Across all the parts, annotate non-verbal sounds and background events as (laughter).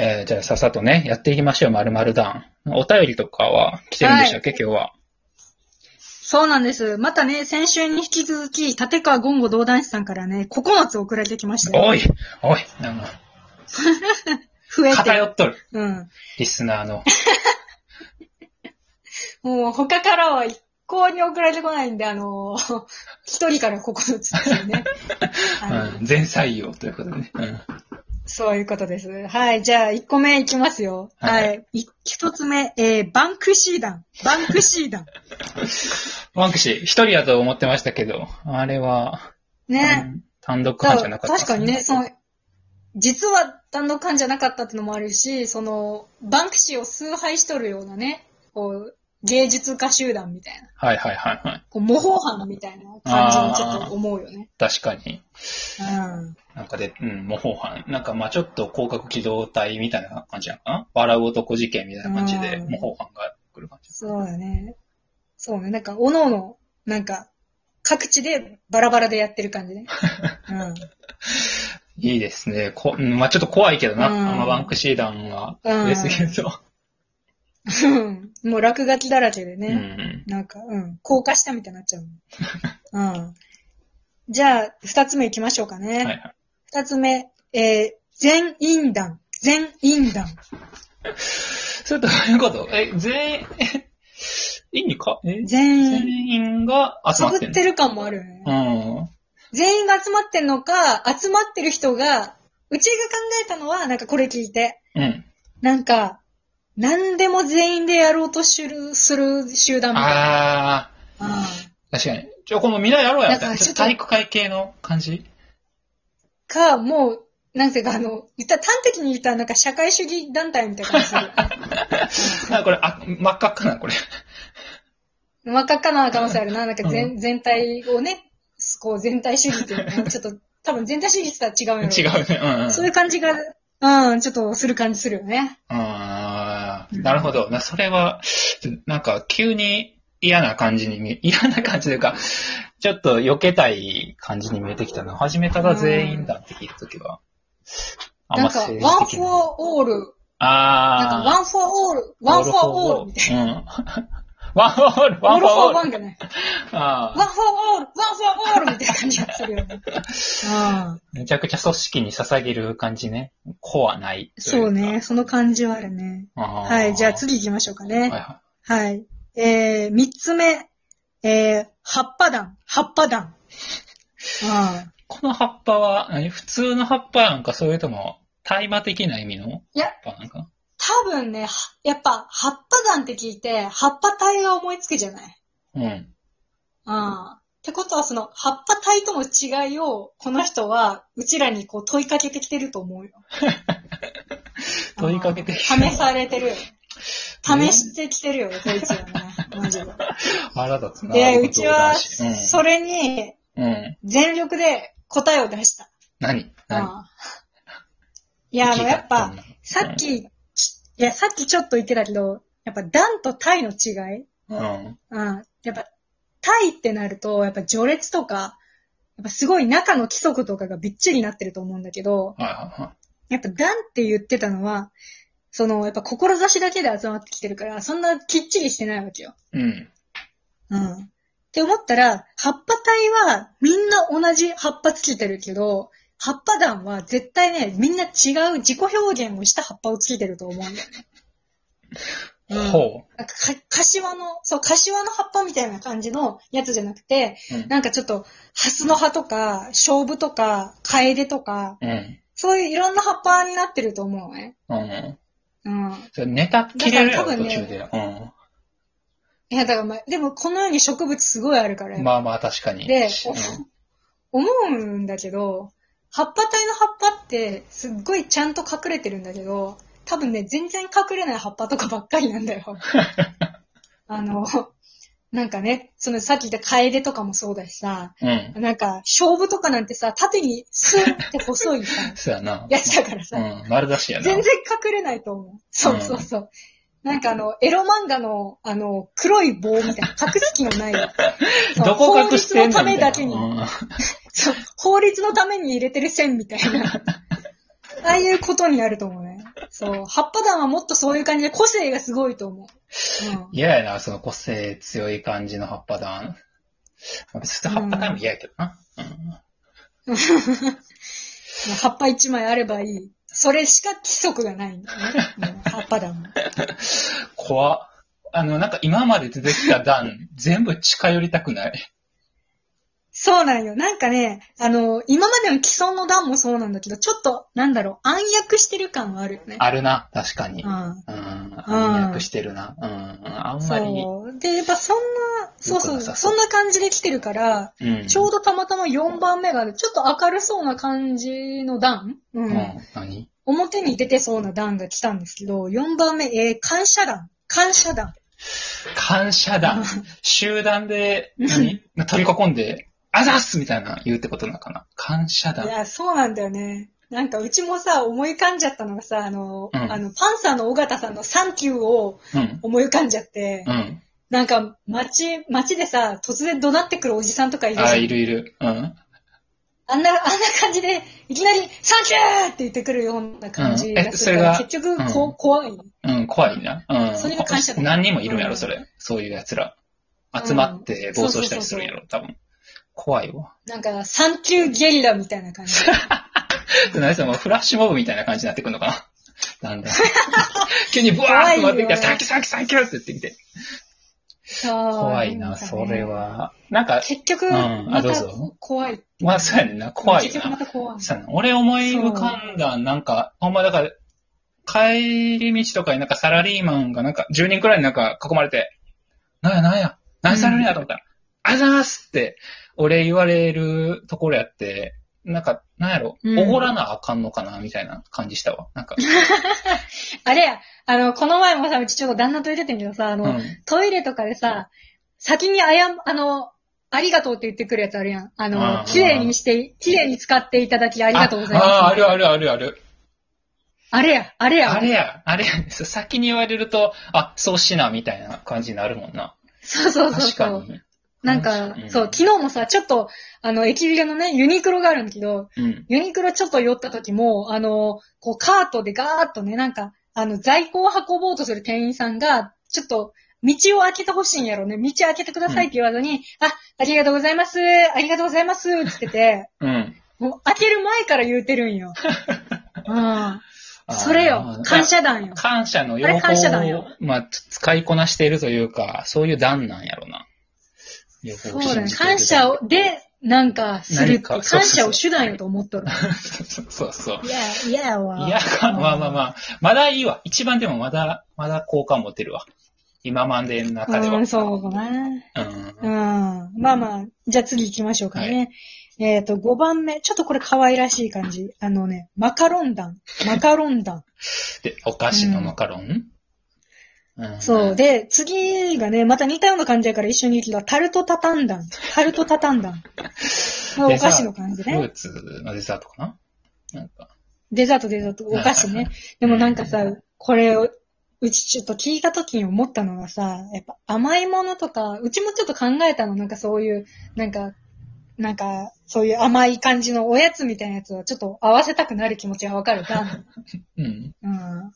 えーじゃあさっさとね、やっていきましょう、まるまるダウン。お便りとかは来てるんでしたっけ、今日は？そうなんです。またね、先週に引き続き、立川言語道男子さんからね、9つ送られてきましたよ。おいおいなんか、(laughs) 増えて。偏っとる。うん。リスナーの。(laughs) もう他からは一向に送られてこないんで、あのー一人から9つですよね。(laughs) はいうん、全採用ということでね。うん。そういうことです。はい。じゃあ、1個目いきますよ。ははいい。い一つ目、えー、バンクシー団。バンクシー団。(laughs) バンクシー、一人だと思ってましたけど、あれは、ね。うん単独犯じゃなかった、確かにね、その、実は単独犯じゃなかったってのもあるし、その、バンクシーを崇拝しとるようなね、こう、芸術家集団みたいな、はいはいはいはい。こう模倣犯みたいな感じにちょっと思うよね。確かに。うん。なんかで、うん、模倣犯。なんかまあちょっと広角機動隊みたいな感じなのかな笑う男事件みたいな感じでうん模倣犯が来る感じ。そうだね。そうね。なんか、おのおの、なんか、各地でバラバラでやってる感じね。(laughs) うん。いいですね。こうんまあちょっと怖いけどな。うんあんまバンクシー団がうん出すぎると。うん (laughs) もう落書きだらけでうね。ん。なんか、うん。高架下みたいになっちゃうもん。うん。じゃあ、二つ目行きましょうかね。はいはい。二つ目、えー、全員団。全員団。それどういうこと？え、全員、え、意味か？え？全員。全員が集まかぶってんの？ってる感もあるよね。うん。全員が集まってんのか、集まってる人が、うちが考えたのは、なんかこれ聞いて、うん。なんか、何でも全員でやろうとする、する集団みたいな。あうんー、確かに。ちょ、この未来やろうやみたいな。なんか体育会系の感じ？か、もう、なんていうか、あの、言ったら端的に言ったらなんか社会主義団体みたいな感じする。(laughs) あ、これ、あ、真っ赤っかな、これ。真っ赤っかな可能性あるな。なんか全、全体をね、こう全体主義っていうのは、(laughs) ちょっと、多分全体主義って言ったら違うよ。違うね。うん、うん。そういう感じが、うん、ちょっとする感じするよね。あーなるほど。なそれは、なんか急に嫌な感じに見え、(laughs) 嫌な感じというか、ちょっと避けたい感じに見えてきたな。始めたら全員だって聞いたときは。あんなんか、 one. For all、なんかあー。ワン for all、one for all みたいうん。One for all、one for all。One for all、ワン for all みたいな感じがするよね。うん。ーめちゃくちゃ組織に捧げる感じね。子はない。そうね、その感じはあるね。はい、じゃあ次行きましょうかね。はいははい。えー、三つ目、えー、葉っぱ団、葉っぱ団。(laughs) この葉っぱは、何？普通の葉っぱなんかそれとも、大麻的な意味のいや葉っぱなんか？多分ね、はやっぱ、葉っぱ団って聞いて、葉っぱ体が思いつくじゃない？うん。ああ。ってことは、その、葉っぱ体との違いを、この人は、うちらにこう問いかけてきてると思うよ。(laughs) 問いかけてき試されてるよ。試してきてるよ、こいつはね。マジで。腹立つな。で、うちは、うん。それに、うん。全力で答えを出した。何？何？いや、あの、やっぱ、、さっき、いや、さっきちょっと言ってたけど、やっぱ、段とタイの違いうん。うん。やっぱ、タイってなると、やっぱ序列とか、やっぱすごい中の規則とかがびっちりなってると思うんだけど、はいはいはやっぱ段って言ってたのは、その、やっぱ志だけで集まってきてるから、そんなきっちりしてないわけよ。い。うん。うん。って思ったら、葉っぱ体はみんな同じ葉っぱつけてるけど、葉っぱ団は絶対ね、みんな違う自己表現をした葉っぱをつけてると思うんだよね。(laughs) うんほなんかか、柏の、そう、柏の葉っぱみたいな感じのやつじゃなくて、う。うん。なんかちょっと、ハスの葉とか、勝負とか、カエデとか、うん。そういういろんな葉っぱになってると思うね。うん。うん。それネタ切れるやろ、だから多分ね途中で。ういや、だからまあ、でもこの世に植物すごいあるから、ん。まあまあ、確かに。で、うん思うんだけど、葉っぱ体の葉っぱって、すっごいちゃんと隠れてるんだけど、多分ね、全然隠れない葉っぱとかばっかりなんだよ。(laughs) あの、なんかね、そのさっき言ったカエデとかもそうだしさ、うん。なんか、勝負とかなんてさ、縦にスーって細いさ、(laughs) そうやな。やつだからさ、うん。丸出しやな。全然隠れないと思う。そうそうそう。なんかあの、エロ漫画の、あの、黒い棒みたいな、隠す気のない。(laughs) どこ隠してんの法律のためだけに、みたいなそう、法律のために入れてる線みたいな。ああいうことになると思うね。(laughs) そう。葉っぱ団はもっとそういう感じで個性がすごいと思う。うん。嫌やな、その個性強い感じの葉っぱ団。まあ別に葉っぱ団も嫌やけどな。うん。(laughs) 葉っぱ一枚あればいい。それしか規則がないんだよね。うん葉っぱ団も。(laughs) 怖っあの、なんか今まで出てきた団、全部近寄りたくない。そうなんよ。なんかね、あの、今までの既存の段もそうなんだけど、ちょっと、なんだろう、暗躍してる感はあるよね。あるな、確かに。ううん。ん。暗躍してるな。うん。あんまり。そう。で、やっぱそんな、そうそう、そうそんな感じで来てるから、うん。ちょうどたまたま4番目が、ちょっと明るそうな感じの段う。うんん。何？表に出てそうな段が来たんですけど、4番目、えー、感謝団。感謝団。感謝団。集団で、何？(laughs) 取り囲んで、あざっすみたいな言うってことなのかな？感謝団。いや、そうなんだよね。なんかうちもさ、思い浮かんじゃったのがさ、あの、うんあの、パンサーの尾形さんのサンキューをうん。思い浮かんじゃって、うん。なんか街、街でさ、突然怒鳴ってくるおじさんとかいるじゃん。あ、いるいる。うん。あんな、あんな感じで、いきなり、サンキューって言ってくるような感じがするから、それが結局、こうん怖い。うん、怖いな。うん。それが感謝団何人もいるんやろ、うんそれ。そういう奴ら。集まって暴走したりするんやろ、多分。怖いわ。なんか、サンキューゲリラみたいな感じ。何そのフラッシュモブみたいな感じになってくるのかな？なんだ。(laughs) 急にブワーッと回ってきたら、サンキューサンキューサンキューって言ってきて。怖怖いな、それ。は。なんか、結局、んあどうぞ怖い。まあ、そうやねんな、怖い結局まな。た怖い。そうやな俺思い浮かんだ、なんか、ほんまだから、帰り道とかになんかサラリーマンがなんか10人くらいになんか囲まれて、なんやなんや、何されるんやと思ったら、あざーすって、俺言われるところやって、なんか、なんやろ、うんおごらなあかんのかな、みたいな感じしたわ。なんか、(laughs) あれや、あの、この前もさ、うちちょっと旦那と言ってたんけどさ、あの、うん。トイレとかでさ、先にあや、あの、ありがとうって言ってくるやつあるやん。ああの、ー綺麗にして、綺麗に使っていただきありがとうございます。ああー、あるあるあるある。あれや、あれや。あれや、あれや、先に言われると、あ、そうしな、みたいな感じになるもんな。そうそうそう確かそう。に。なんか、うんそう、昨日もさ、ちょっと、あの、駅ビルのね、ユニクロがあるんだけど、うん。ユニクロちょっと寄った時も、あの、こう、カートでガーッとね、なんか、あの、在庫を運ぼうとする店員さんが、ちょっと、道を開けてほしいんやろね。道開けてくださいって言わずに、あ、ありがとうございます、ありがとうございます、って言ってて、うん。もう開ける前から言うてるんよ。(laughs) うん。あーそれよ、感謝団よ。感謝のあれ用感謝団よまあ、つ使いこなしているというか、そういう段なんやろな。そうだね。感謝を、で、なんか、する感謝を手段よと思っとる。そうそうそう。いや、いややわ。いや、まあまあまあ、まだいいわ。一番でもまだ、まだ好感持てるわ。今までの中では。うん、そうかな。うん。うん。まあまあ、じゃあ次行きましょうかね。えっ、と、5番目。ちょっとこれ可愛らしい感じ。あのね、マカロン団。マカロン団。で、お菓子のマカロン、うんそう。で、次がね、また似たような感じやから一緒に行くと、タルトタタン団。タルトタタン団。(laughs) まあお菓子の感じね。フルーツのデザートかな？なんか。デザート、デザート、お菓子ね。(laughs) でもなんかさ、これを、うちちょっと聞いた時に思ったのはさ、やっぱ甘いものとか、うちもちょっと考えたの、なんかそういう、なんか、なんか、そういう甘い感じのおやつみたいなやつをちょっと合わせたくなる気持ちがわかるか。(laughs) うん。うん。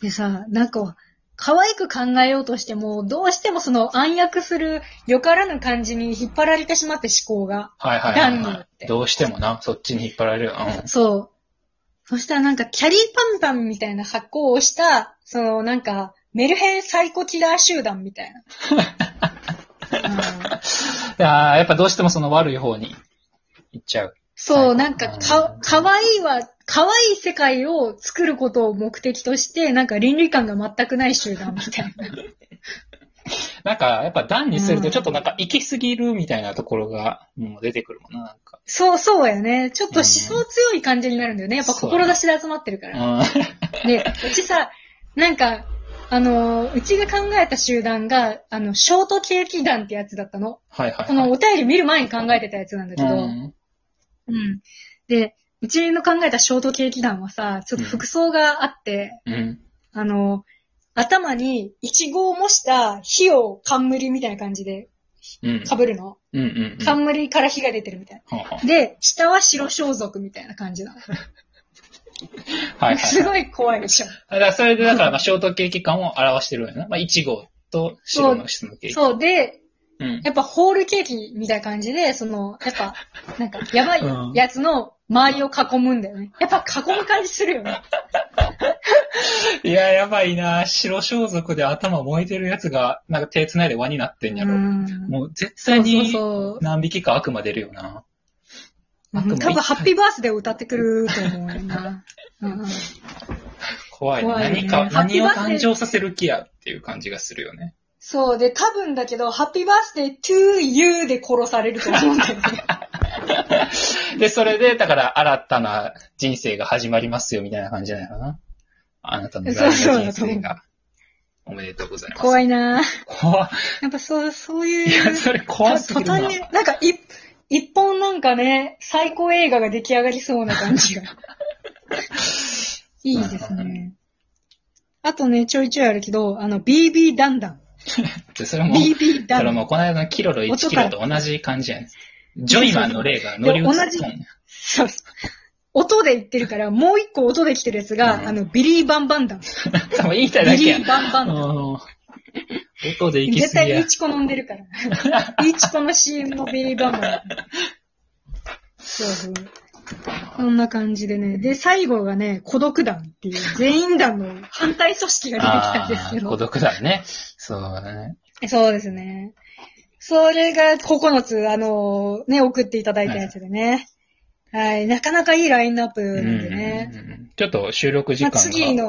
でさ、なんか、可愛く考えようとしても、どうしてもその暗躍するよからぬ感じに引っ張られてしまって思考が。はいはいはい、はい。どうしてもな、そっちに引っ張られる。うん。そう。そしたらなんかキャリーパンパンみたいな発行をした、そのなんか、メルヘンサイコキラー集団みたいな。うんいやーやっぱどうしてもその悪い方に行っちゃう。そう、なんか、うんか、かわいいは、かわいい世界を作ることを目的として、なんか倫理観が全くない集団みたいな。(laughs) なんか、やっぱ段にするとちょっとなんか行き過ぎるみたいなところが、もう出てくるもんな、なんか。そう、そうやね。ちょっと思想強い感じになるんだよね。やっぱ志で集まってるから。うん。で、(laughs) うちさ、なんか、あのー、うちが考えた集団が、あの、ショートケーキ団ってやつだったの。はいはい、はい。このお便り見る前に考えてたやつなんだけど、うんうん。で、うちの考えたショートケーキ団はさ、ちょっと服装があって、うん。あの、頭にイチゴを模した火を冠みたいな感じでうん。被るの。うんうんうん。冠から火が出てるみたいはあはな。で、下は白装束みたいな感じなの。はいはい。(laughs) すごい怖いでしょ。だからそれで、だから、まあ、ショートケーキ感を表してるんやな。まあ、1号と白の質のケーキ。そう、で、うん。やっぱホールケーキみたいな感じで、その、やっぱ、なんか、やばいうんやつの周りを囲むんだよね。やっぱ囲む感じするよね。(laughs) いや、やばいな白装束で頭燃えてるやつが、なんか手繋いで輪になってんやろ。うんもう絶対に。何匹か悪魔出るよな。多分、ハッピーバースデーを歌ってくると思うよな。怖いな。怖いね何か、何を誕生させる気やっていう感じがするよね。そう。で、多分だけど、ハッピーバースデー to you で殺されると思うんだよね。(laughs) で、それで、だから、新たな人生が始まりますよ、みたいな感じなんやろな。あなたの大事な人生が。おめでとうございます。い。怖いな怖い。やっぱそう、そういいう。や、それ怖すぎるな。途端に、なんか一、一本なんかね、最高映画が出来上がりそうな感じが。(laughs) いいですね。あとね、ちょいちょいあるけど、あの、BB ダンダン。(laughs) でそれも、BB そダンダン。れもこの間のキロロ1キロと同じ感じやね。ジョイマンの例が乗り移っとんや。そうそう音で言ってるから、もう一個音で来てるやつが、うんあの、ビリーバンバンダン。(laughs) 言いたいだけやビリー。バンバンダン。うん音で行き絶過ぎや対イ。チコ飲んでるから。イチコの CM のビリーバンバン。(laughs) そうそう。こんな感じでね。で、最後がね、孤独団っていう、全員団の反対組織が出てきたんですけど。孤独だね。そうだね。そうですね。それが9つ、あのね、送っていただいたやつでね。はい。なかなかいいラインナップなんでね。うんうんうんちょっと収録時間が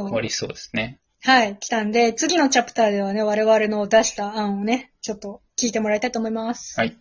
終わりそうですね。はい。来たんで、次のチャプターではね、我々の出した案をね、ちょっと聞いてもらいたいと思います。はい。